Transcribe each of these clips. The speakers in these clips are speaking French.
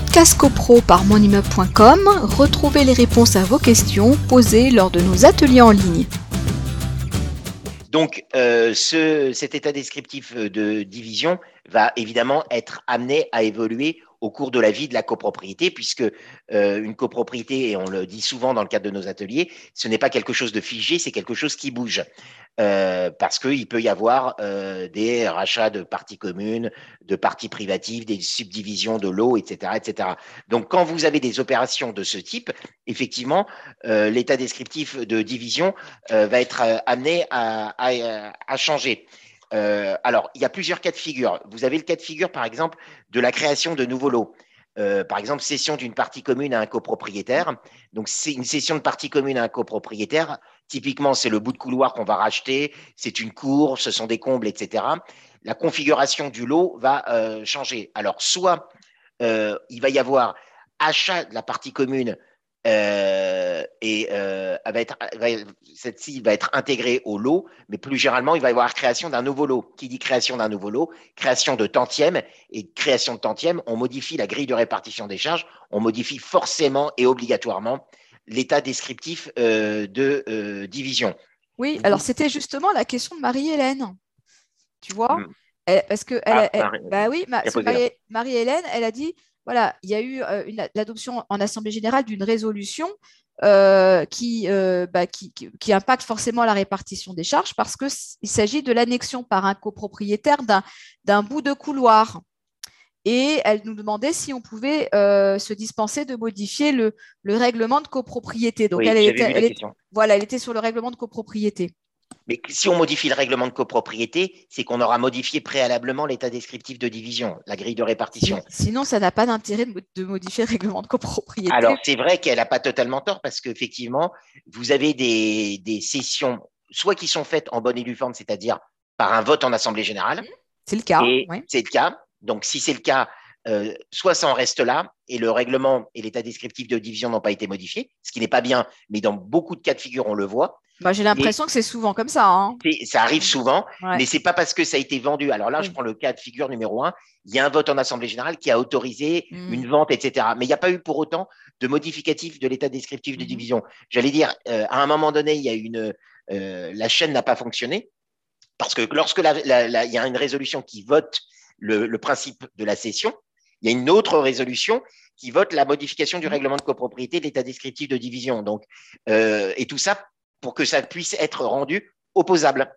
podcast copro par monimmeuble.com, retrouvez les réponses à vos questions posées lors de nos ateliers en ligne. Donc, euh, ce, cet état descriptif de division va évidemment être amené à évoluer au cours de la vie de la copropriété, puisque euh, une copropriété, et on le dit souvent dans le cadre de nos ateliers, ce n'est pas quelque chose de figé, c'est quelque chose qui bouge. Euh, parce qu'il peut y avoir euh, des rachats de parties communes, de parties privatives, des subdivisions de lots, etc., etc. Donc, quand vous avez des opérations de ce type, effectivement, l'état descriptif de division va être amené à changer. Euh, alors, il y a plusieurs cas de figure. Vous avez le cas de figure, par exemple, de la création de nouveaux lots. Euh, par exemple, cession d'une partie commune à un copropriétaire. Donc, c'est une cession de partie commune à un copropriétaire. Typiquement, c'est le bout de couloir qu'on va racheter, c'est une cour, ce sont des combles, etc. La configuration du lot va euh, changer. Alors, soit il va y avoir achat de la partie commune et euh, va être, cette-ci va être intégrée au lot, mais plus généralement, il va y avoir création d'un nouveau lot. Qui dit création d'un nouveau lot Création de tantième. Et création de tantième, on modifie la grille de répartition des charges, on modifie forcément et obligatoirement l'état descriptif euh, de euh, division. Oui, alors c'était justement la question de Marie-Hélène. Tu vois? Hmm. Parce que elle, ah, bah oui, Marie-Hélène, elle a dit voilà, il y a eu euh, l'adoption en Assemblée générale d'une résolution euh, euh, bah, qui, qui, impacte forcément la répartition des charges parce qu'il s'agit de l'annexion par un copropriétaire d'un bout de couloir. Et elle nous demandait si on pouvait se dispenser de modifier le, règlement de copropriété. Donc, elle, voilà, elle était sur le règlement de copropriété. Mais si on modifie le règlement de copropriété, c'est qu'on aura modifié préalablement l'état descriptif de division, la grille de répartition. Sinon, ça n'a pas d'intérêt de modifier le règlement de copropriété. Alors, c'est vrai qu'elle n'a pas totalement tort parce qu'effectivement, vous avez des, des, sessions, soit qui sont faites en bonne et due forme, c'est-à-dire par un vote en Assemblée générale. C'est le cas. C'est le cas. Donc, si c'est le cas, euh, soit ça en reste là et le règlement et l'état descriptif de division n'ont pas été modifiés, ce qui n'est pas bien, mais dans beaucoup de cas de figure, on le voit. Bah, J'ai l'impression que c'est souvent comme ça. Hein. Ça arrive souvent, mais c'est pas parce que ça a été vendu. Alors là, je prends le cas de figure numéro un. Il y a un vote en Assemblée générale qui a autorisé mmh. une vente, etc. Mais il n'y a pas eu pour autant de modificatif de l'état descriptif de mmh. division. J'allais dire, euh, à un moment donné, il y a une, euh, la chaîne n'a pas fonctionné parce que lorsque il y a une résolution qui vote le, le principe de la cession, il y a une autre résolution qui vote la modification du règlement de copropriété de l'état descriptif de division. Donc, euh, et tout ça pour que ça puisse être rendu opposable.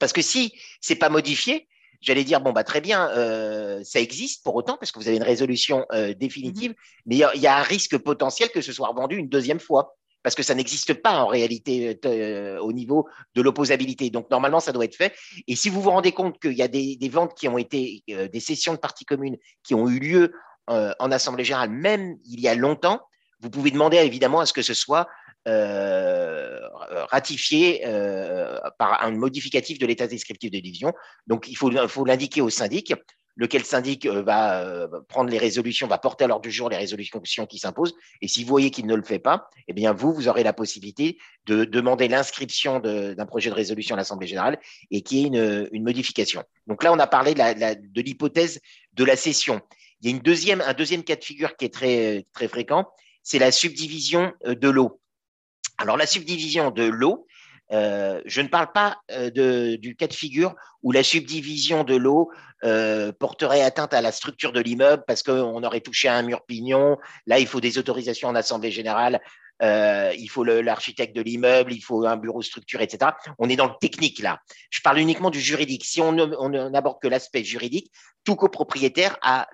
Parce que si c'est pas modifié, j'allais dire bon bah très bien, euh, ça existe pour autant parce que vous avez une résolution euh, définitive, mmh. mais il y, a un risque potentiel que ce soit revendu une deuxième fois parce que ça n'existe pas en réalité euh, au niveau de l'opposabilité. Donc normalement, ça doit être fait. Et si vous vous rendez compte qu'il y a des, ventes qui ont été, euh, des sessions de parties communes qui ont eu lieu euh, en Assemblée générale, même il y a longtemps, vous pouvez demander évidemment à ce que ce soit ratifié par un modificatif de l'état descriptif de division. Donc il faut, faut l'indiquer au syndic lequel syndic euh, va euh, prendre les résolutions, va porter à l'ordre du jour les résolutions qui s'imposent. Et si vous voyez qu'il ne le fait pas, eh bien, vous, vous aurez la possibilité de demander l'inscription d'un projet de résolution à l'Assemblée générale et qui est une, une, modification. Donc là, on a parlé de l'hypothèse de, la cession. Il y a une deuxième, un deuxième cas de figure qui est très, très fréquent, c'est la subdivision euh, de l'eau. Alors, la subdivision de l'eau, euh, je ne parle pas euh, du cas de figure où la subdivision de l'eau euh, porterait atteinte à la structure de l'immeuble parce qu'on aurait touché à un mur pignon. Là, il faut des autorisations en assemblée générale. il faut l'architecte de l'immeuble, il faut un bureau structure, etc. On est dans le technique là. Je parle uniquement du juridique. Si on n'aborde que l'aspect juridique, tout copropriétaire a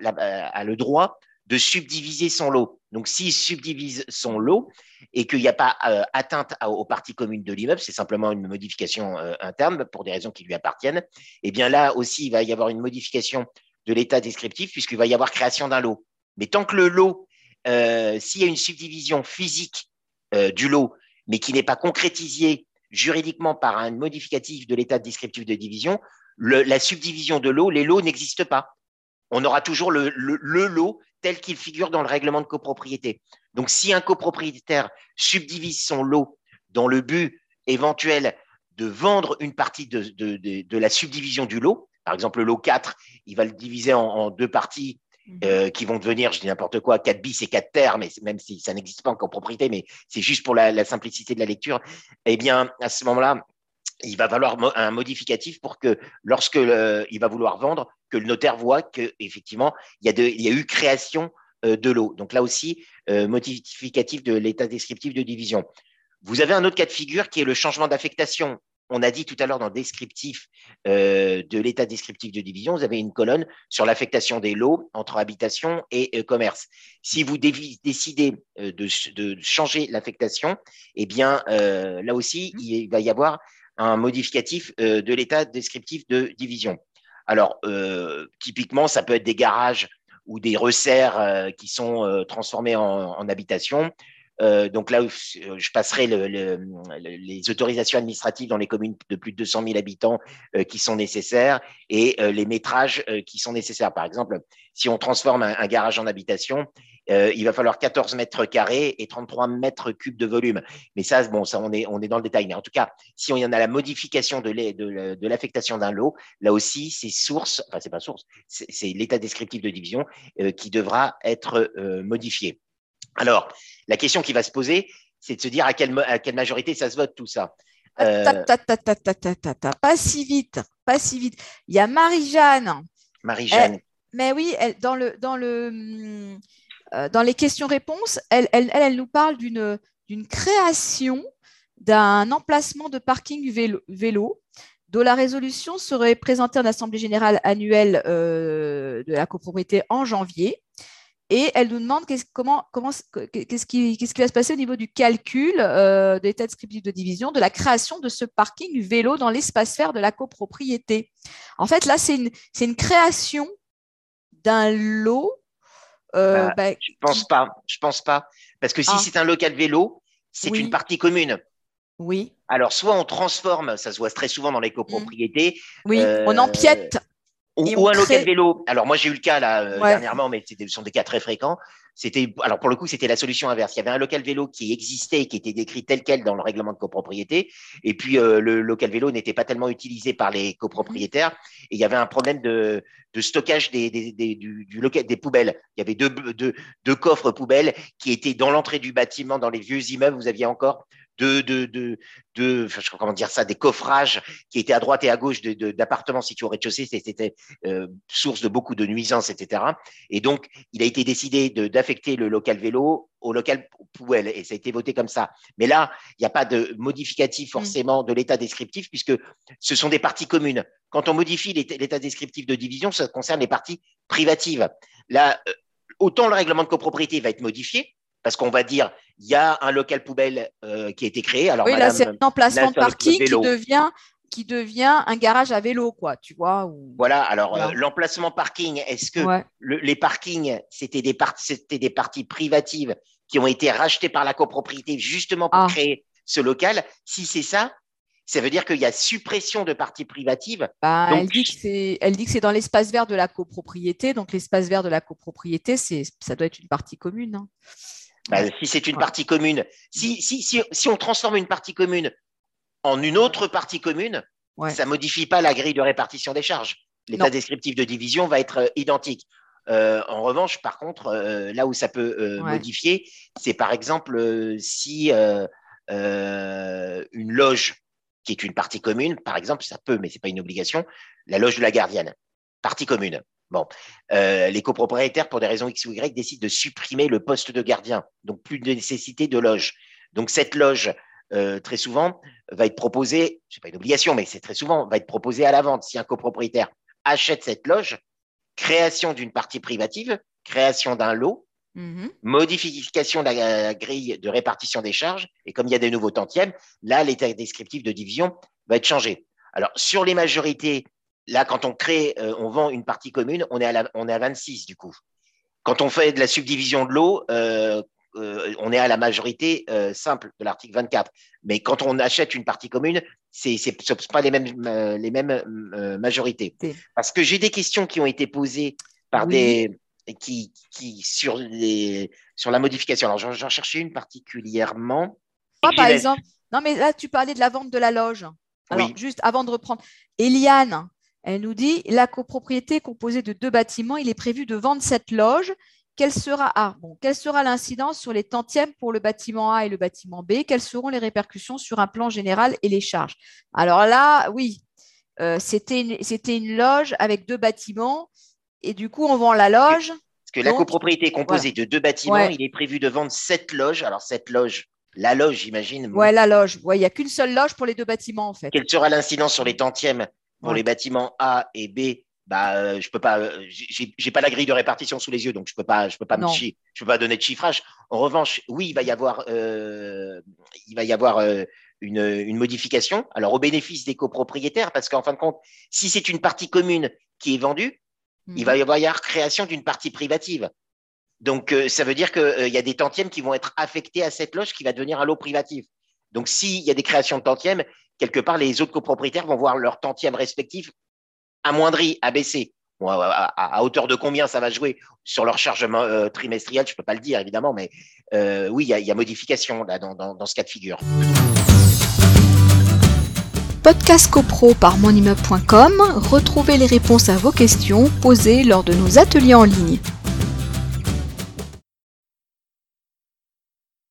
le droit de subdiviser son lot. Donc, s'il subdivise son lot et qu'il n'y a pas euh, atteinte aux parties communes de l'immeuble, c'est simplement une modification euh, interne pour des raisons qui lui appartiennent, eh bien là aussi, il va y avoir une modification de l'état descriptif puisqu'il va y avoir création d'un lot. Mais tant que le lot, euh, s'il y a une subdivision physique du lot, mais qui n'est pas concrétisée juridiquement par un modificatif de l'état descriptif de division, la subdivision de lot, les lots n'existent pas. On aura toujours le lot tel qu'il figure dans le règlement de copropriété. Donc, si un copropriétaire subdivise son lot dans le but éventuel de vendre une partie de, la subdivision du lot, par exemple le lot 4, il va le diviser en, deux parties mhm. qui vont devenir, je dis n'importe quoi, 4 bis et 4 terres, mais même si ça n'existe pas en copropriété, mais c'est juste pour la, simplicité de la lecture, eh bien, à ce moment-là, il va falloir un modificatif pour que lorsque il va vouloir vendre, que le notaire voit qu'effectivement, il, y a il y a eu création de l'eau. Donc là aussi, modificatif de l'état descriptif de division. Vous avez un autre cas de figure qui est le changement d'affectation. On a dit tout à l'heure dans le descriptif euh, de l'état descriptif de division, vous avez une colonne sur l'affectation des lots entre habitation et euh, commerce. Si vous décidez euh, de, changer l'affectation, eh bien là aussi, mmh. il va y avoir un modificatif de l'état descriptif de division. Alors, typiquement, ça peut être des garages ou des resserres qui sont transformés en, en habitation. Euh, donc là, je passerai les autorisations administratives dans les communes de plus de 200 000 habitants euh, qui sont nécessaires et euh, les métrages qui sont nécessaires. Par exemple, si on transforme un, garage en habitation, il va falloir 14 mètres carrés et 33 mètres cubes de volume. Mais ça, bon, ça, on est, on est dans le détail. Mais en tout cas, si on y en a la modification de l'affectation d'un lot, là aussi, c'est source, enfin, c'est pas source, c'est l'état descriptif de division qui devra être modifié. Alors, la question qui va se poser, c'est de se dire à quelle, majorité ça se vote tout ça. Euh, pas si vite, pas si vite. Il y a Marie-Jeanne. Marie-Jeanne. Mais oui, dans, le, dans, le, euh, dans les questions-réponses, elle, elle, nous parle d'une création d'un emplacement de parking vélo, dont la résolution serait présentée en Assemblée générale annuelle euh, de la copropriété en janvier. Et elle nous demande qu'est-ce, comment, comment, qu'est-ce, qui, qu'est-ce qui va se passer au niveau du calcul euh, de l'état descriptif de division de la création de ce parking vélo dans l'espace vert de la copropriété. En fait, là, c'est une, c'est une création d'un lot. Euh, bah, bah, je pense pas. Je pense pas. Parce que si ah. c'est un local vélo, c'est une partie commune. Oui. Alors, soit on transforme, ça se voit très souvent dans les copropriétés. Oui, on euh, empiète ou, un local vélo. Alors moi j'ai eu le cas là euh, dernièrement, mais ce sont des cas très fréquents. C'était alors pour le coup c'était la solution inverse. Il y avait un local vélo qui existait, qui était décrit tel quel dans le règlement de copropriété, et puis euh, le local vélo n'était pas tellement utilisé par les copropriétaires. Et il y avait un problème de, de stockage des, des, des du, du, local des poubelles. Il y avait deux, deux, deux coffres poubelles qui étaient dans l'entrée du bâtiment, dans les vieux immeubles. Vous aviez encore de, de, de, de comment dire ça, des coffrages qui étaient à droite et à gauche d'appartements situés au rez-de-chaussée. C'était euh, source de beaucoup de nuisances, etc. Et donc, il a été décidé d'affecter le local vélo au local poubelle et ça a été voté comme ça. Mais là, il n'y a pas de modificatif mm. forcément de l'état descriptif puisque ce sont des parties communes. Quand on modifie l'état descriptif de division, ça concerne les parties privatives. Là, euh, autant le règlement de copropriété va être modifié, parce qu'on va dire il y a un local poubelle euh, qui a été créé. Alors, oui, là, c'est un emplacement de parking qui devient, qui devient un garage à vélo, quoi, tu vois. Voilà, alors euh, l'emplacement parking, est-ce que les parkings, c'était des, parties privatives qui ont été rachetées par la copropriété justement pour ah. créer ce local? Si c'est ça, ça veut dire qu'il y a suppression de parties privatives. Bah, elle, dit que c'est, elle dit que c'est dans l'espace vert de la copropriété. Donc, l'espace vert de la copropriété, ça doit être une partie commune. Hein. Bah, si c'est une partie commune, si, si, si, si, on transforme une partie commune en une autre partie commune, ça ne modifie pas la grille de répartition des charges. L'état descriptif de division va être euh, identique. Euh, en revanche, par contre, euh, là où ça peut modifier, c'est par exemple si une loge, qui est une partie commune, par exemple, ça peut, mais ce n'est pas une obligation, la loge de la gardienne, partie commune. Bon, euh, les copropriétaires, pour des raisons X ou Y, décident de supprimer le poste de gardien, donc plus de nécessité de loge. Donc cette loge, euh, très souvent, va être proposée, n'est pas une obligation, mais c'est très souvent, va être proposée à la vente. Si un copropriétaire achète cette loge, création d'une partie privative, création d'un lot, mm-hmm. modification de la grille de répartition des charges, et comme il y a des nouveaux tantièmes, là, l'état descriptif de division va être changé. Alors, sur les majorités Là, quand on crée, euh, on vend une partie commune, on est, à on est à 26 du coup. Quand on fait de la subdivision de l'eau, euh, euh, on est à la majorité simple de l'article 24. Mais quand on achète une partie commune, ce ne sont pas les mêmes, les mêmes majorités. Parce que j'ai des questions qui ont été posées par des qui, qui sur, les, sur la modification. Alors, j'en cherchais une particulièrement. par exemple, non, mais là, tu parlais de la vente de la loge. Alors, juste avant de reprendre, Eliane, Elle nous dit la copropriété composée de deux bâtiments, il est prévu de vendre cette loge. Quelle sera, ah, bon, quelle sera l'incidence sur les tantièmes pour le bâtiment A et le bâtiment B? Quelles seront les répercussions sur un plan général et les charges? Alors là, oui, euh, c'était une, une, loge avec deux bâtiments et du coup, on vend la loge. Parce que la copropriété est composée de deux bâtiments, il est prévu de vendre sept loges. Alors, cette loge, la loge, j'imagine. Oui, la loge. Il n'y a qu'une seule loge pour les deux bâtiments, en fait. Quelle sera l'incidence sur les tantièmes? Pour les bâtiments A et B bah, euh, je peux pas, euh, j'ai pas la grille de répartition sous les yeux, donc je peux pas, je peux pas me je peux pas donner de chiffrage. En revanche, oui, il va y avoir, euh, il va y avoir une, modification. Alors au bénéfice des copropriétaires, parce qu'en fin de compte, si c'est une partie commune qui est vendue, il va y avoir création d'une partie privative. Donc ça veut dire qu'il y a des tantièmes qui vont être affectés à cette loge qui va devenir un lot privatif. Donc s'il y a des créations de tantièmes, quelque part les autres copropriétaires vont voir leur tantième respectif amoindri, abaissé. à, hauteur de combien ça va jouer sur leur chargement euh, trimestriel, je ne peux pas le dire évidemment, mais euh, oui, il y, a modification dans ce cas de figure. Podcast CoPro par monimmeuble.com, retrouvez les réponses à vos questions posées lors de nos ateliers en ligne.